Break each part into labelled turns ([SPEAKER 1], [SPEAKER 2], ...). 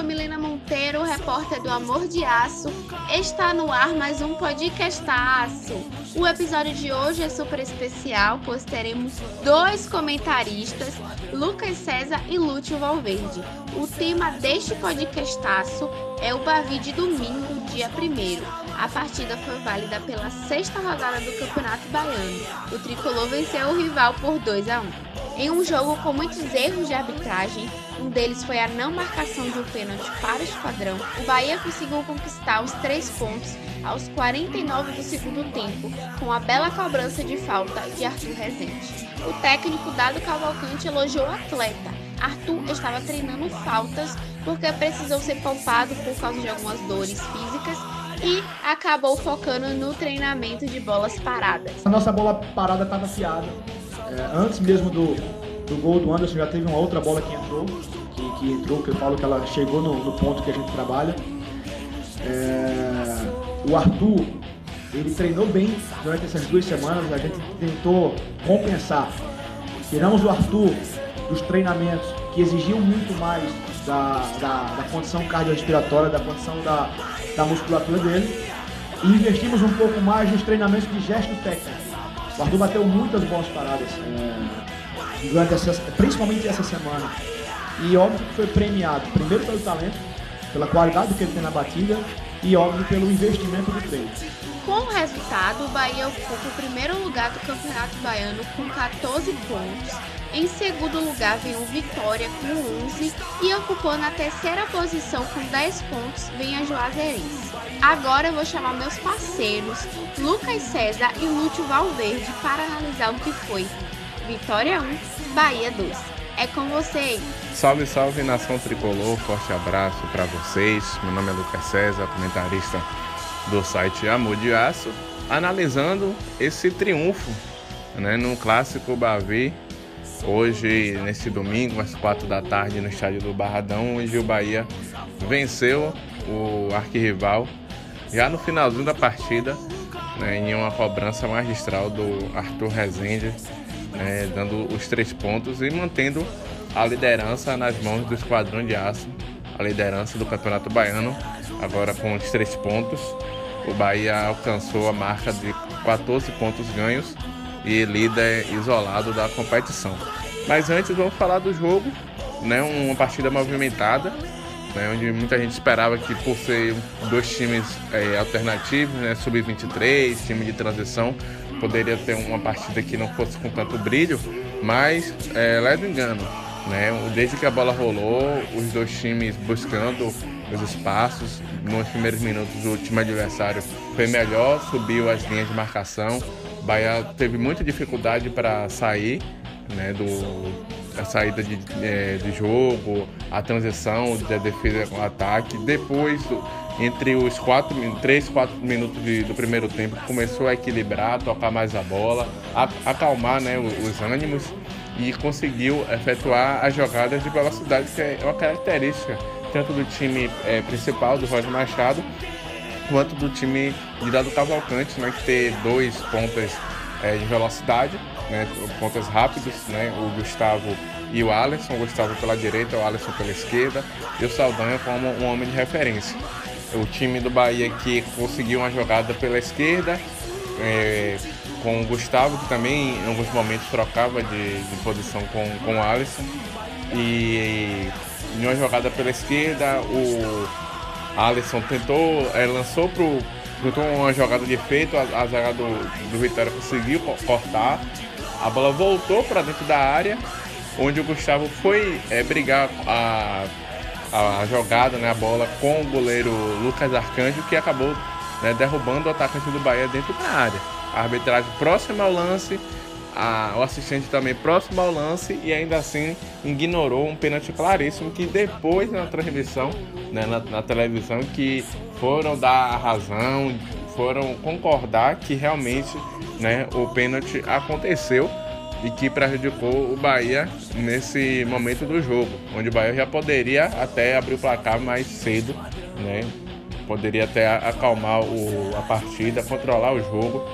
[SPEAKER 1] sou Milena Monteiro, repórter do Amor de Aço. Está no ar mais um podcastaço. O episódio de hoje é super especial, pois teremos dois comentaristas, Lucas César e Lúcio Valverde. O tema deste podcastaço é o Bavi de domingo, dia 1 A partida foi válida pela sexta rodada do Campeonato Baiano. O tricolor venceu o rival por 2 a 1. Em um jogo com muitos erros de arbitragem, um deles foi a não marcação de um pênalti para o esquadrão, o Bahia conseguiu conquistar os três pontos aos 49 do segundo tempo, com a bela cobrança de falta de Arthur Rezende. O técnico Dado Cavalcante elogiou o atleta. Arthur estava treinando faltas porque precisou ser poupado por causa de algumas dores físicas e acabou focando no treinamento de bolas paradas.
[SPEAKER 2] A nossa bola parada estava afiada é, antes mesmo do, do gol do Anderson já teve uma outra bola que entrou, que, que entrou, que eu falo que ela chegou no, no ponto que a gente trabalha. É, o Arthur, ele treinou bem durante essas duas semanas, a gente tentou compensar. Tiramos o Arthur dos treinamentos que exigiam muito mais da, da, da condição cardiorrespiratória, da condição da, da musculatura dele, e investimos um pouco mais nos treinamentos de gesto técnico o Arthur bateu muitas boas paradas é, durante essa, principalmente essa semana. E óbvio que foi premiado, primeiro pelo talento, pela qualidade que ele tem na batida e óbvio pelo investimento do treino.
[SPEAKER 1] Com o resultado, o Bahia ocupa o primeiro lugar do Campeonato Baiano com 14 pontos. Em segundo lugar vem o Vitória com 11 e ocupando a terceira posição com 10 pontos vem a Juazeirense. Agora eu vou chamar meus parceiros Lucas César e Lúcio Valverde para analisar o que foi Vitória 1, Bahia 2. É com vocês.
[SPEAKER 3] Salve, salve nação tricolor, forte abraço para vocês. Meu nome é Lucas César, comentarista do site Amor de Aço, analisando esse triunfo né, no clássico Bavi. Hoje, nesse domingo, às quatro da tarde, no estádio do Barradão, onde o Bahia venceu o arquirrival já no finalzinho da partida, né, em uma cobrança magistral do Arthur Rezende, né, dando os três pontos e mantendo a liderança nas mãos do Esquadrão de Aço, a liderança do Campeonato Baiano, agora com os três pontos o Bahia alcançou a marca de 14 pontos ganhos e líder isolado da competição. Mas antes vamos falar do jogo, né, uma partida movimentada, né, onde muita gente esperava que por ser dois times é, alternativos, né, sub-23, time de transição, poderia ter uma partida que não fosse com tanto brilho, mas é, leve engano. Né, desde que a bola rolou, os dois times buscando os espaços. Nos primeiros minutos, o time adversário foi melhor, subiu as linhas de marcação. O Bahia teve muita dificuldade para sair né, do, saída de, é, de jogo, a transição da defesa com o ataque. Depois, entre os quatro, 3, 4 minutos de, do primeiro tempo, começou a equilibrar, tocar mais a bola, a, acalmar né, os, os ânimos e conseguiu efetuar as jogadas de velocidade, que é uma característica tanto do time é, principal, do Roger Machado, quanto do time de Dado Cavalcante, né, que tem dois pontas é, de velocidade, né, pontas rápidos, né, o Gustavo e o Alisson, o Gustavo pela direita, o Alisson pela esquerda, e o Saldanha como um homem de referência. O time do Bahia que conseguiu uma jogada pela esquerda, é, com o Gustavo, que também em alguns momentos trocava de, de posição com, com o Alisson. E em uma jogada pela esquerda, o Alisson tentou, é, lançou pro. Tentou uma jogada de efeito, a, a zaga do, do Vitória conseguiu cortar. A bola voltou para dentro da área, onde o Gustavo foi é, brigar a, a jogada, né, a bola com o goleiro Lucas Arcanjo, que acabou né, derrubando o atacante do Bahia dentro da área. A arbitragem próxima ao lance a, o assistente também próximo ao lance e ainda assim ignorou um pênalti claríssimo que depois na transmissão, né, na, na, televisão, que foram dar a razão, foram concordar que realmente né, o pênalti aconteceu e que prejudicou o Bahia nesse momento do jogo, onde o Bahia já poderia até abrir o placar mais cedo, né? Poderia até acalmar o, a partida, controlar o jogo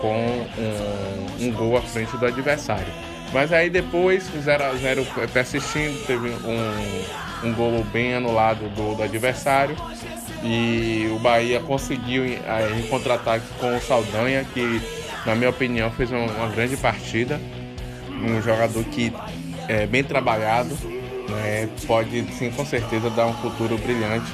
[SPEAKER 3] com um, um gol à frente do adversário. Mas aí depois, 0x0 persistindo, teve um, um gol bem anulado do, do adversário. E o Bahia conseguiu em contra-ataque com o Saldanha, que na minha opinião fez uma, uma grande partida. Um jogador que é bem trabalhado, né, pode sim com certeza dar um futuro brilhante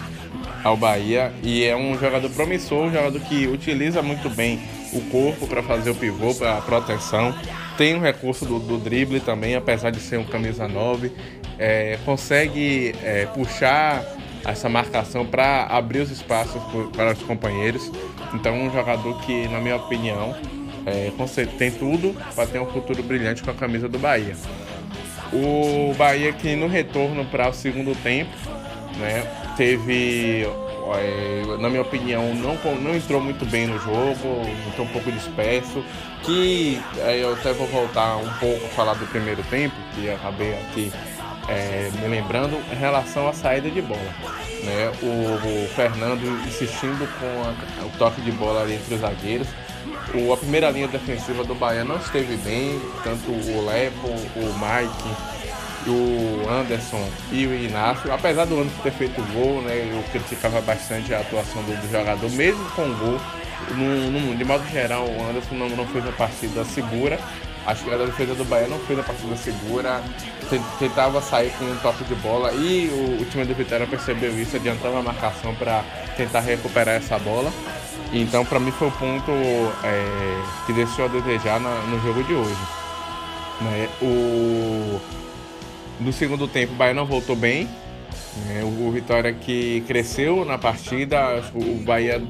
[SPEAKER 3] ao Bahia e é um jogador promissor, um jogador que utiliza muito bem o corpo para fazer o pivô, para proteção. Tem um recurso do, do, drible também, apesar de ser um camisa 9. É, consegue é, puxar essa marcação para abrir os espaços para os companheiros. Então, um jogador que, na minha opinião, é, tem tudo para ter um futuro brilhante com a camisa do Bahia. O Bahia que no retorno para o segundo tempo, né, teve, é, na minha opinião, não, não entrou muito bem no jogo, entrou um pouco disperso, que eu até vou voltar um pouco a falar do primeiro tempo, que acabei aqui é, me lembrando em relação à saída de bola. Né? O, o Fernando insistindo com a, o toque de bola ali entre os zagueiros. O, a primeira linha defensiva do Bahia não esteve bem, tanto o Lepo, o Mike, o Anderson e o Inácio. Apesar do Anderson ter feito gol, né, eu criticava bastante a atuação do, do jogador, mesmo com gol. No, no, de modo geral, o Anderson não, não fez uma partida segura. Acho que a defesa do Bahia não fez a partida segura, tentava sair com um toque de bola e o, o time do Vitória percebeu isso, adiantava a marcação para tentar recuperar essa bola. Então, para mim, foi o ponto é, que deixou a desejar na, no jogo de hoje. Né? O, no segundo tempo, o Bahia não voltou bem. Né? O, o Vitória que cresceu na partida, o Bahia,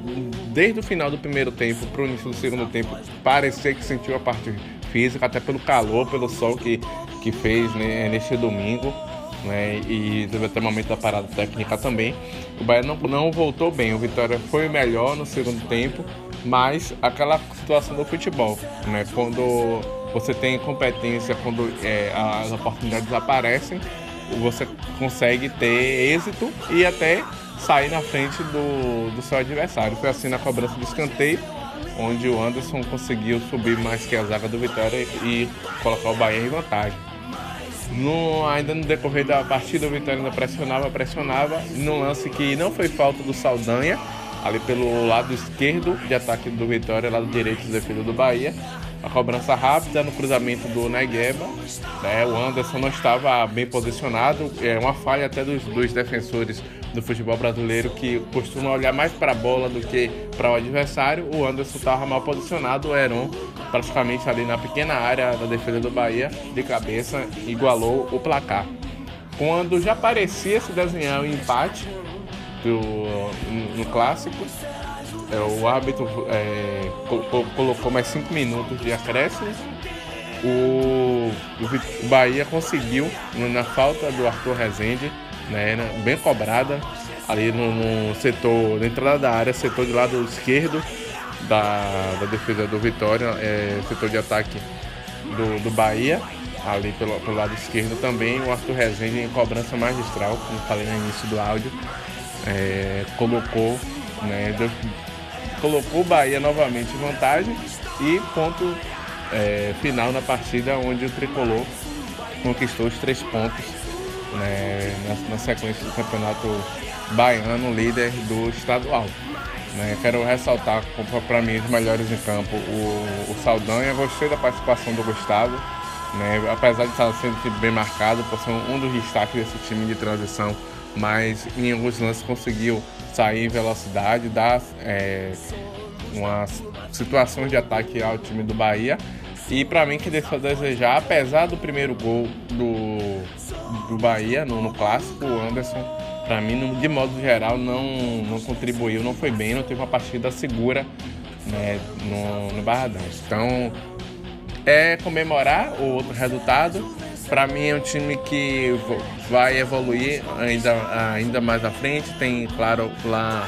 [SPEAKER 3] desde o final do primeiro tempo para o início do segundo tempo, parecia que sentiu a parte física, até pelo calor, pelo sol que, que fez né, neste domingo. Né, e teve até o momento da parada técnica também. O Bahia não, não voltou bem, o Vitória foi melhor no segundo tempo, mas aquela situação do futebol, né, quando você tem competência, quando é, as oportunidades aparecem, você consegue ter êxito e até sair na frente do, do seu adversário. Foi assim na cobrança do escanteio, onde o Anderson conseguiu subir mais que a zaga do Vitória e colocar o Bahia em vantagem. No, ainda no decorrer da partida, o Vitória ainda pressionava, pressionava, no lance que não foi falta do Saldanha, ali pelo lado esquerdo de ataque do Vitória, lado direito de defesa do Bahia. A cobrança rápida no cruzamento do Negueba, né? o Anderson não estava bem posicionado, é uma falha até dos, dos defensores do futebol brasileiro que costuma olhar mais para a bola do que para o adversário. O Anderson estava mal posicionado, o Heron praticamente ali na pequena área da defesa do Bahia, de cabeça, igualou o placar. Quando já parecia se desenhar o um empate do, no, clássico, é, o árbitro é, colocou mais cinco minutos de acréscimo. O, o Bahia conseguiu, na falta do Arthur Rezende, né, bem cobrada, ali no, no, setor, na entrada da área, setor de lado esquerdo da, da defesa do Vitória, é, setor de ataque do, do Bahia, ali pelo, pelo lado esquerdo também, o Arthur Rezende em cobrança magistral, como falei no início do áudio, é, colocou, né, deu, colocou o Bahia novamente em vantagem e ponto é, final na partida onde o Tricolor conquistou os três pontos né, na, na, sequência do campeonato baiano, líder do estadual. Né, quero ressaltar para mim os melhores em campo o, o Saldanha, gostei da participação do Gustavo, né, apesar de estar sendo bem marcado por ser um dos destaques desse time de transição, mas em alguns lances conseguiu sair em velocidade, dar é, umas situações de ataque ao time do Bahia e para mim que deixou a desejar, apesar do primeiro gol do, do Bahia no, no clássico, o Anderson, para mim, de modo geral, não, não contribuiu, não foi bem, não teve uma partida segura né, no, no Barradão. Então, é comemorar o outro resultado. Para mim é um time que vai evoluir ainda, ainda mais à frente. Tem, claro, lá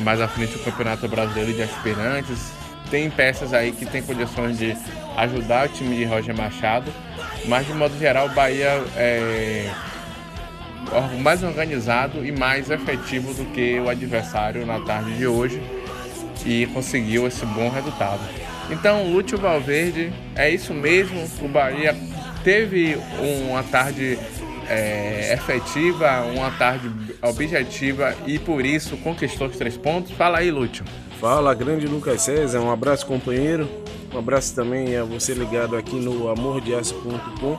[SPEAKER 3] mais à frente o Campeonato Brasileiro de Aspirantes, tem peças aí que tem condições de ajudar o time de Roger Machado, mas de modo geral o Bahia é mais organizado e mais efetivo do que o adversário na tarde de hoje e conseguiu esse bom resultado. Então, Lúcio Valverde, é isso mesmo, o Bahia teve uma tarde é, efetiva, uma tarde objetiva e por isso conquistou os três pontos. Fala aí, Lúcio.
[SPEAKER 4] Fala, grande Lucas César, um abraço, companheiro. Um abraço também a você ligado aqui no amordeaço.com.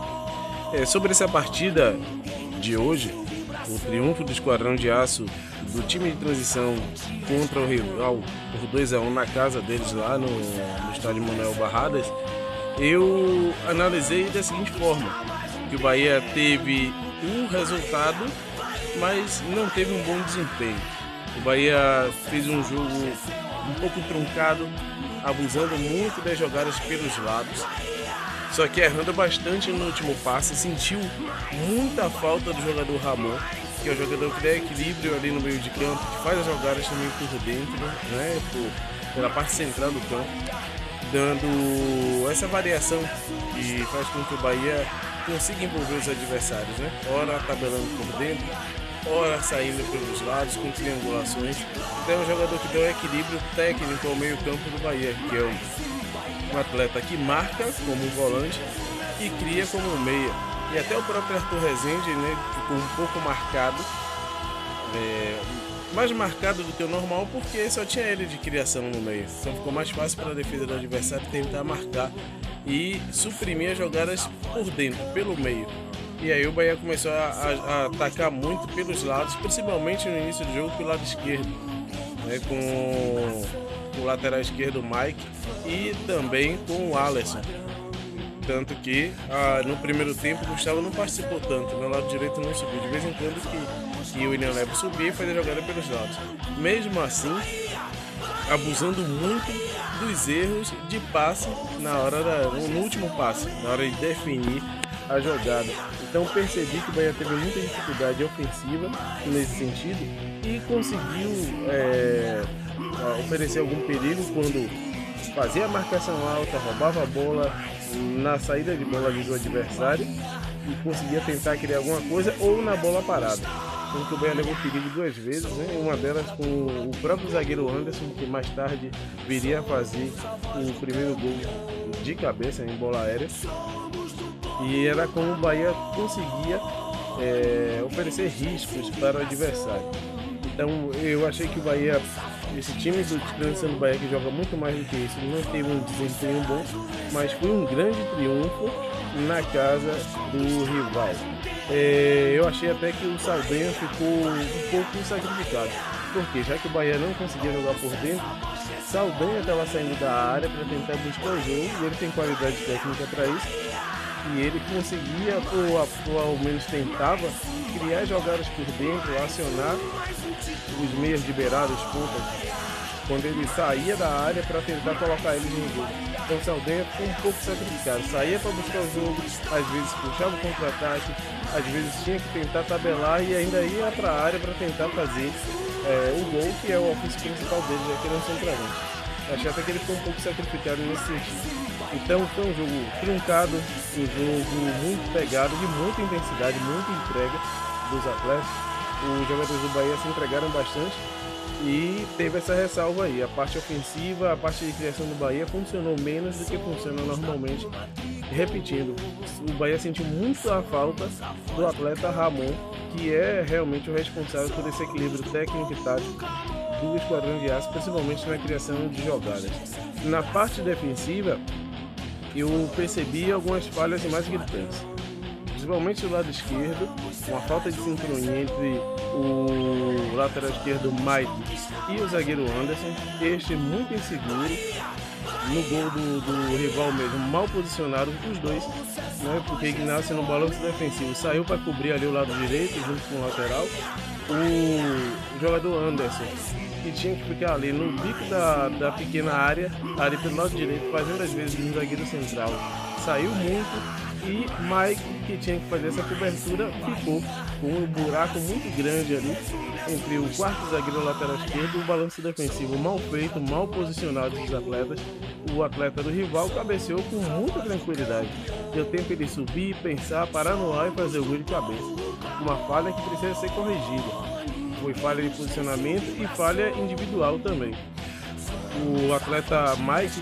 [SPEAKER 4] É, sobre essa partida de hoje, o triunfo do Esquadrão de Aço do time de transição contra o rival por 2 a 1 na casa deles lá no, no estádio Manuel Barradas, eu analisei da seguinte forma, que o Bahia teve um resultado, mas não teve um bom desempenho. O Bahia fez um jogo um pouco truncado, abusando muito das jogadas pelos lados, só que errando bastante no último passe, sentiu muita falta do jogador Ramon, que é o jogador que dá equilíbrio ali no meio de campo, que faz as jogadas também por dentro, né, por, pela parte central do campo, dando essa variação que faz com que o Bahia consiga envolver os adversários, né? Ora tabelando por dentro, ora saindo pelos lados com triangulações. Então é um jogador que dá um equilíbrio técnico ao meio campo do Bahia, que é um, um atleta que marca como um volante e cria como um meia. E até o próprio Arthur Rezende né, ficou um pouco marcado, é, mais marcado do que o normal, porque só tinha ele de criação no meio. Então ficou mais fácil para a defesa do adversário tentar marcar e suprimir as jogadas por dentro, pelo meio. E aí o Bahia começou a, a, a atacar muito pelos lados, principalmente no início do jogo pelo lado esquerdo, né, com o lateral esquerdo Mike e também com o Alisson. Tanto que ah, no primeiro tempo o Gustavo não participou tanto, no lado direito não subiu. De vez em quando que, que o William Lebo subia e fazia jogada pelos lados. Mesmo assim, abusando muito dos erros de passe na hora da, no último passe, na hora de definir a jogada. Então percebi que o Bahia teve muita dificuldade ofensiva nesse sentido e conseguiu é, oferecer algum perigo quando fazia a marcação alta, roubava a bola, na saída de bola do adversário e conseguia tentar criar alguma coisa ou na bola parada. Então o Bahia levou perigo duas vezes, né? uma delas com o próprio zagueiro Anderson, que mais tarde viria a fazer o primeiro gol de cabeça em bola aérea. E era como o Bahia conseguia é, oferecer riscos para o adversário. Então eu achei que o Bahia esse time do Transição do Bahia que joga muito mais do que isso, não teve um desempenho bom, mas foi um grande triunfo na casa do rival. É, eu achei até que o Saldanha ficou um pouco sacrificado, porque já que o Bahia não conseguia jogar por dentro, Saldanha estava saindo da área para tentar buscar o jogo e ele tem qualidade técnica para isso. E ele conseguia, ou, ou ao menos tentava, criar jogadas por dentro, acionar os meias liberados, pontas, quando ele saía da área para tentar colocar eles no jogo. Então o Saldanha ficou um pouco sacrificado. Saía para buscar o jogo, às vezes puxava o contra-ataque, às vezes tinha que tentar tabelar e ainda ia para a área para tentar fazer é, o gol, que é o ofício principal dele, já que ele é um centroavante. Achei até que ele ficou um pouco sacrificado nesse sentido. Então foi um jogo truncado, um jogo muito pegado, de muita intensidade, muita entrega dos atletas os jogadores do Bahia se entregaram bastante e teve essa ressalva aí. A parte ofensiva, a parte de criação do Bahia funcionou menos do que funciona normalmente. Repetindo, o Bahia sentiu muito a falta do atleta Ramon, que é realmente o responsável por esse equilíbrio técnico e tático do esquadrão de aço, principalmente na criação de jogadas. Na parte defensiva, eu percebi algumas falhas mais gritantes principalmente do lado esquerdo, uma falta de sincronia entre o lateral esquerdo Mike e o zagueiro Anderson, este muito inseguro, no gol do, do, rival mesmo, mal posicionado os dois, né? Porque Ignacio no balanço defensivo saiu para cobrir ali o lado direito junto com o lateral. O jogador Anderson, que tinha que ficar ali no bico da, da pequena área, ali pelo lado direito, fazendo às vezes um zagueiro central. Saiu muito e Mike, que tinha que fazer essa cobertura, ficou com um buraco muito grande ali entre o quarto zagueiro lateral esquerdo o balanço defensivo mal feito, mal posicionado dos atletas. O atleta do rival cabeceou com muita tranquilidade. Deu tempo ele subir, pensar, parar no ar e fazer o gol de cabeça. Uma falha que precisa ser corrigida. Foi falha de posicionamento e falha individual também. O atleta Mike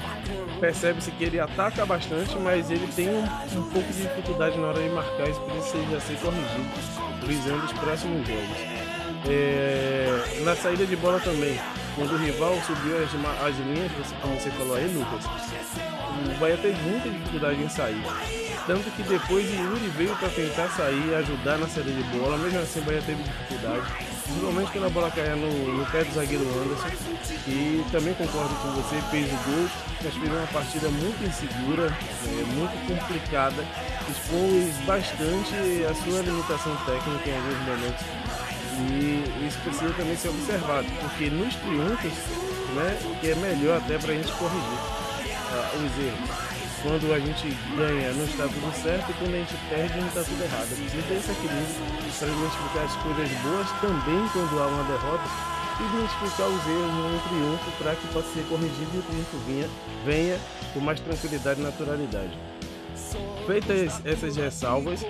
[SPEAKER 4] percebe-se que ele ataca bastante, mas ele tem um, um, pouco de dificuldade na hora de marcar, isso precisa ser corrigido, visando os próximos jogos. É, na saída de bola também, quando o rival subiu as, as linhas, como você falou aí, Lucas, o Bahia teve muita dificuldade em sair. Tanto que depois Yuri veio para tentar sair, ajudar na saída de bola, mesmo assim o Bahia teve dificuldade principalmente quando a bola caia no, no, pé do zagueiro Anderson. E também concordo com você, fez o gol, mas fez uma partida muito insegura, é, muito complicada, expôs bastante a sua limitação técnica em alguns momentos. E isso precisa também ser observado, porque nos triunfos, né, que é melhor até para a gente corrigir uh, os erros quando a gente ganha não está tudo certo e quando a gente perde não está tudo errado. Precisa ter esse equilíbrio para identificar as coisas boas também quando há uma derrota e identificar os erros no triunfo para que possa ser corrigido e o triunfo venha, venha com mais tranquilidade e naturalidade. Feitas essas ressalvas,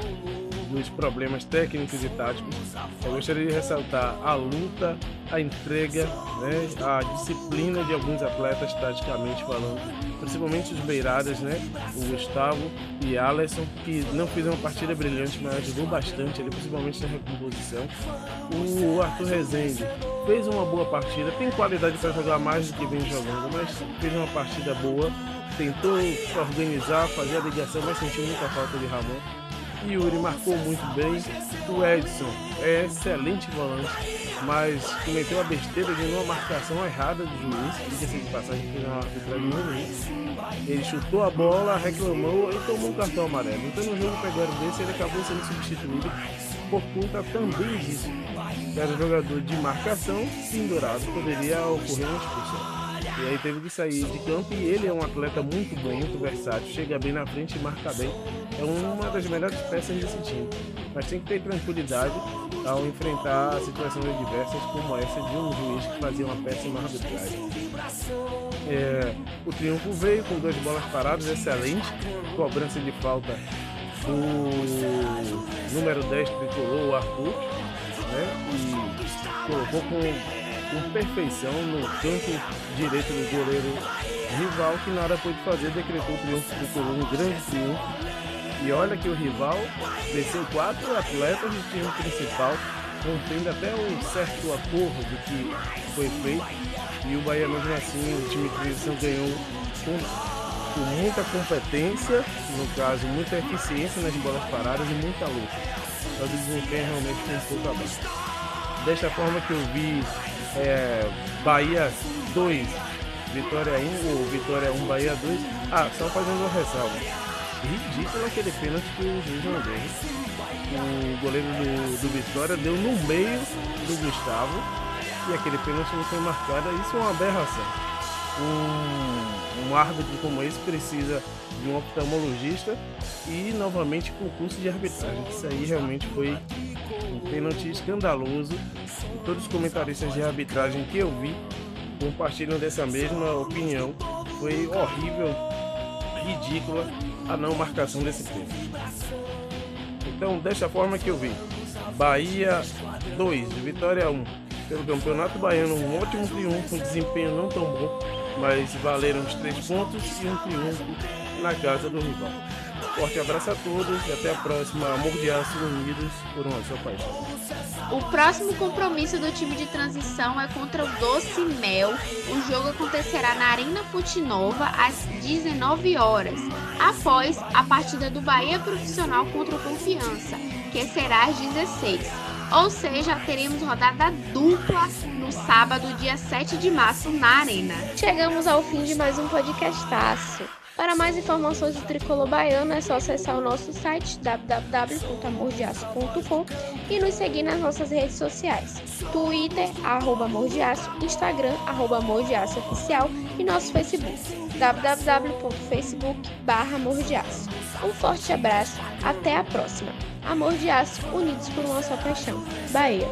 [SPEAKER 4] dos problemas técnicos e táticos, eu gostaria de ressaltar a luta, a entrega, né, a disciplina de alguns atletas, taticamente falando, principalmente os beiradas, né, o Gustavo e Alisson, que não fizeram uma partida brilhante, mas ajudou bastante, ali, principalmente na recomposição. O Arthur Rezende fez uma boa partida, tem qualidade para jogar mais do que vem jogando, mas fez uma partida boa, tentou organizar, fazer a ligação, mas sentiu muita falta de Ramon. Yuri marcou muito bem. O Edson é excelente volante, mas cometeu a besteira de uma marcação errada do juiz. Diga-se de passagem que não arbitragem. Ele chutou a bola, reclamou e tomou um cartão amarelo. Então no jogo pegaram desse, ele acabou sendo substituído por conta também disso. Era jogador de marcação, pendurado, poderia ocorrer uma expulsão. E aí teve que sair de campo e ele é um atleta muito bom, muito versátil, chega bem na frente e marca bem. É uma das melhores peças desse time. Mas tem que ter tranquilidade ao enfrentar situações adversas como essa de um juiz que fazia uma péssima arbitragem. É, o triunfo veio com duas bolas paradas, excelente. Cobrança de falta do número 10 tricolor, o Arthur, né? E colocou com com perfeição no canto direito do goleiro rival, que nada pôde fazer, decretou o triunfo do Coluna, um grande triunfo. E olha que o rival venceu quatro atletas do time principal, contendo até um certo acordo do que foi feito. E o Bahia, mesmo assim, o time de ganhou com, com muita competência, no caso, muita eficiência nas bolas paradas e muita luta. Mas o desempenho realmente foi um pouco abaixo. Desta forma que eu vi é, Bahia 2, Vitória 1 ou Vitória 1, Bahia 2. Ah, só fazendo uma ressalva. Ridículo aquele pênalti que o juiz não deu. O goleiro do, do Vitória deu no meio do Gustavo e aquele pênalti não foi marcado. Isso é uma aberração. Um, um árbitro como esse precisa de um oftalmologista e novamente concurso de arbitragem. Isso aí realmente foi um pênalti escandaloso todos os comentaristas de arbitragem que eu vi compartilham dessa mesma opinião. Foi horrível, ridícula a não marcação desse pênalti. Então, desta forma que eu vi, Bahia 2, Vitória 1. Pelo Campeonato Baiano, um ótimo triunfo, um desempenho não tão bom, mas valeram os três pontos e um triunfo na casa do rival. Forte abraço a todos e até a próxima. Amor de Aço Unidos por uma só paixão.
[SPEAKER 1] O próximo compromisso do time de transição é contra o Doce Mel. O jogo acontecerá na Arena Putinova às 19 horas, após a partida do Bahia Profissional contra o Confiança, que será às 16. Ou seja, teremos rodada dupla no sábado, dia 7 de março, na Arena. Chegamos ao fim de mais um podcastaço. Para mais informações do Tricolor Baiano é só acessar o nosso site www.amordeaço.com e nos seguir nas nossas redes sociais. Twitter, arroba Instagram, arroba Oficial e nosso Facebook, www.facebook Um forte abraço, até a próxima. Amor de Aço, unidos por uma só paixão. Bahia.